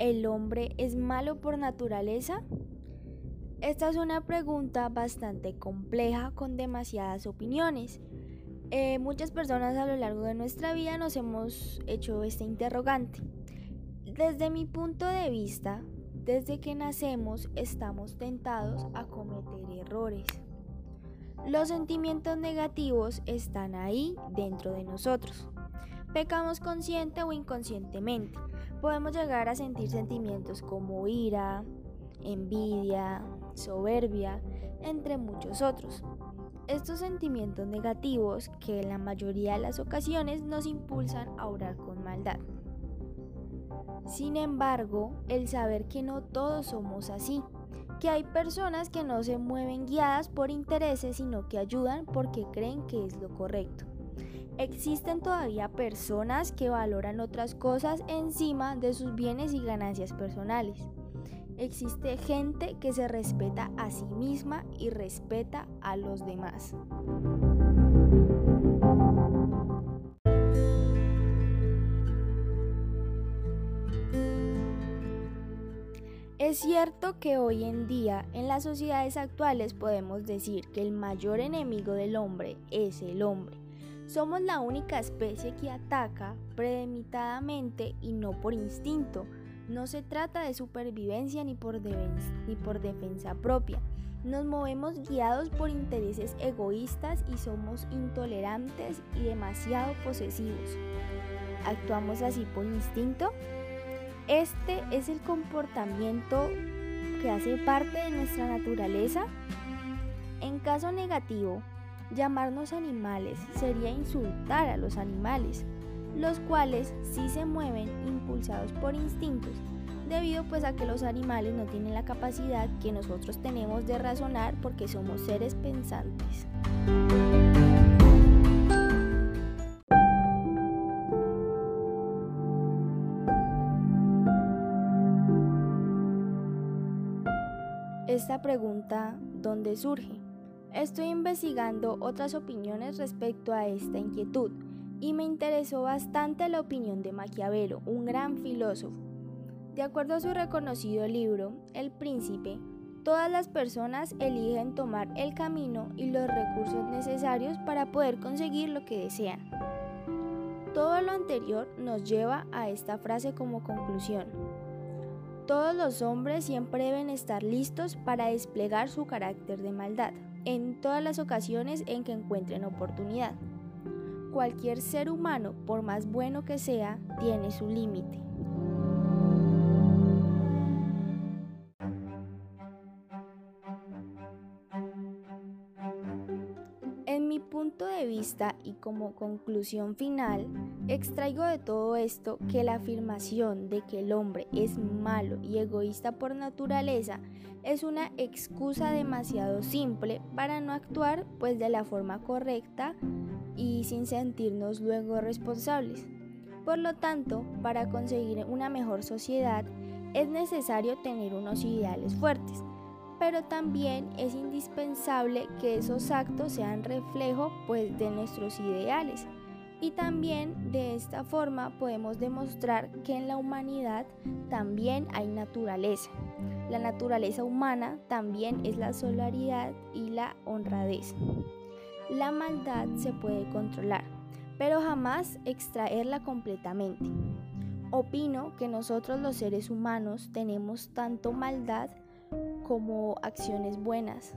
¿El hombre es malo por naturaleza? Esta es una pregunta bastante compleja con demasiadas opiniones. Eh, muchas personas a lo largo de nuestra vida nos hemos hecho este interrogante. Desde mi punto de vista, desde que nacemos estamos tentados a cometer errores. Los sentimientos negativos están ahí dentro de nosotros. Pecamos consciente o inconscientemente. Podemos llegar a sentir sentimientos como ira, envidia, soberbia, entre muchos otros. Estos sentimientos negativos que en la mayoría de las ocasiones nos impulsan a orar con maldad. Sin embargo, el saber que no todos somos así, que hay personas que no se mueven guiadas por intereses, sino que ayudan porque creen que es lo correcto. Existen todavía personas que valoran otras cosas encima de sus bienes y ganancias personales. Existe gente que se respeta a sí misma y respeta a los demás. Es cierto que hoy en día en las sociedades actuales podemos decir que el mayor enemigo del hombre es el hombre somos la única especie que ataca premeditadamente y no por instinto. No se trata de supervivencia ni por, ni por defensa propia. Nos movemos guiados por intereses egoístas y somos intolerantes y demasiado posesivos. ¿Actuamos así por instinto? Este es el comportamiento que hace parte de nuestra naturaleza. En caso negativo, Llamarnos animales sería insultar a los animales, los cuales sí se mueven impulsados por instintos, debido pues a que los animales no tienen la capacidad que nosotros tenemos de razonar porque somos seres pensantes. Esta pregunta, ¿dónde surge? Estoy investigando otras opiniones respecto a esta inquietud y me interesó bastante la opinión de Maquiavelo, un gran filósofo. De acuerdo a su reconocido libro, El Príncipe, todas las personas eligen tomar el camino y los recursos necesarios para poder conseguir lo que desean. Todo lo anterior nos lleva a esta frase como conclusión. Todos los hombres siempre deben estar listos para desplegar su carácter de maldad en todas las ocasiones en que encuentren oportunidad. Cualquier ser humano, por más bueno que sea, tiene su límite. Punto de vista y como conclusión final, extraigo de todo esto que la afirmación de que el hombre es malo y egoísta por naturaleza es una excusa demasiado simple para no actuar pues de la forma correcta y sin sentirnos luego responsables. Por lo tanto, para conseguir una mejor sociedad es necesario tener unos ideales fuertes, pero también es indispensable que esos actos sean reflejo pues de nuestros ideales. Y también de esta forma podemos demostrar que en la humanidad también hay naturaleza. La naturaleza humana también es la solidaridad y la honradez. La maldad se puede controlar, pero jamás extraerla completamente. Opino que nosotros los seres humanos tenemos tanto maldad como acciones buenas.